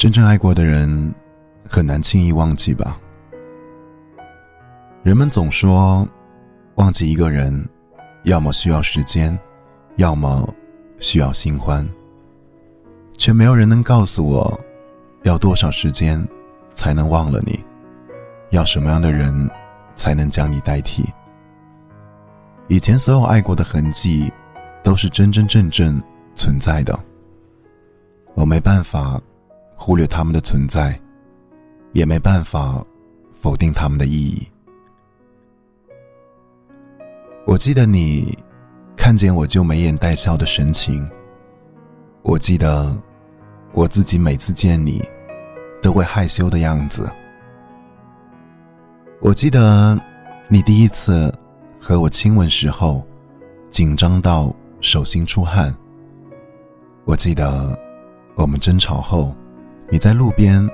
真正爱过的人，很难轻易忘记吧？人们总说，忘记一个人，要么需要时间，要么需要新欢。却没有人能告诉我，要多少时间才能忘了你？要什么样的人才能将你代替？以前所有爱过的痕迹，都是真真正正存在的。我没办法。忽略他们的存在，也没办法否定他们的意义。我记得你看见我就眉眼带笑的神情。我记得我自己每次见你都会害羞的样子。我记得你第一次和我亲吻时候紧张到手心出汗。我记得我们争吵后。你在路边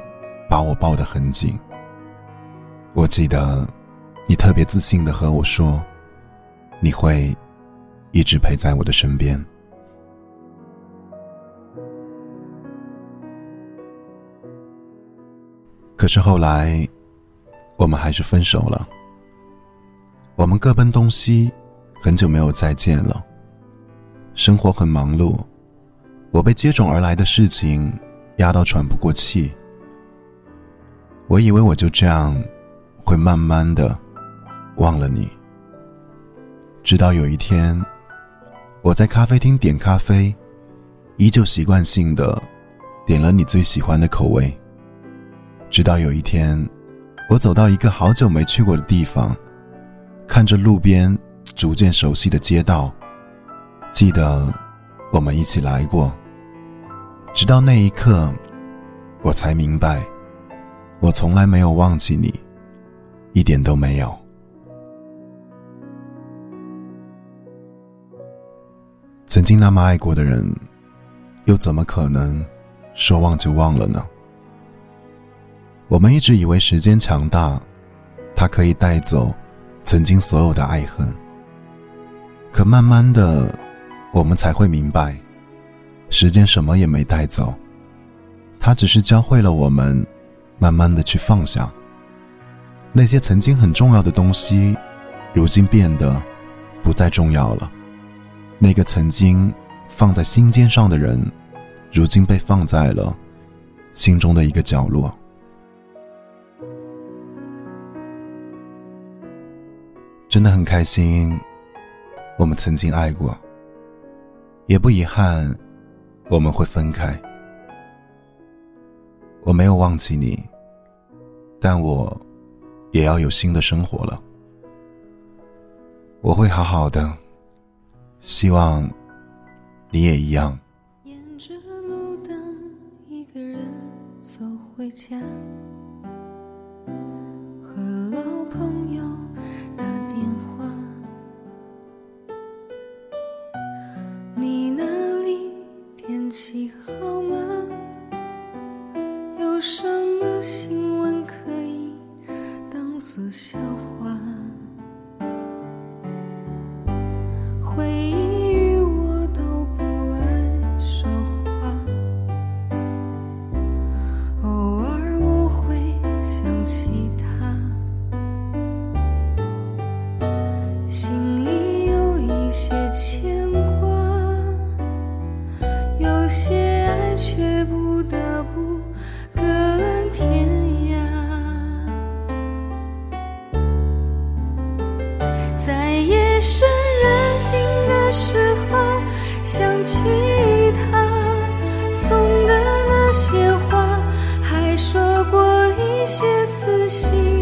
把我抱得很紧。我记得你特别自信的和我说，你会一直陪在我的身边。可是后来，我们还是分手了。我们各奔东西，很久没有再见了。生活很忙碌，我被接踵而来的事情。压到喘不过气，我以为我就这样会慢慢的忘了你。直到有一天，我在咖啡厅点咖啡，依旧习惯性的点了你最喜欢的口味。直到有一天，我走到一个好久没去过的地方，看着路边逐渐熟悉的街道，记得我们一起来过。直到那一刻，我才明白，我从来没有忘记你，一点都没有。曾经那么爱过的人，又怎么可能说忘就忘了呢？我们一直以为时间强大，它可以带走曾经所有的爱恨。可慢慢的，我们才会明白。时间什么也没带走，它只是教会了我们，慢慢的去放下。那些曾经很重要的东西，如今变得不再重要了。那个曾经放在心尖上的人，如今被放在了心中的一个角落。真的很开心，我们曾经爱过，也不遗憾。我们会分开，我没有忘记你，但我也要有新的生活了。我会好好的，希望你也一样。沿着路灯，一个人走回家。笑些爱却不得不各安天涯，在夜深人静的时候想起他送的那些花，还说过一些私心。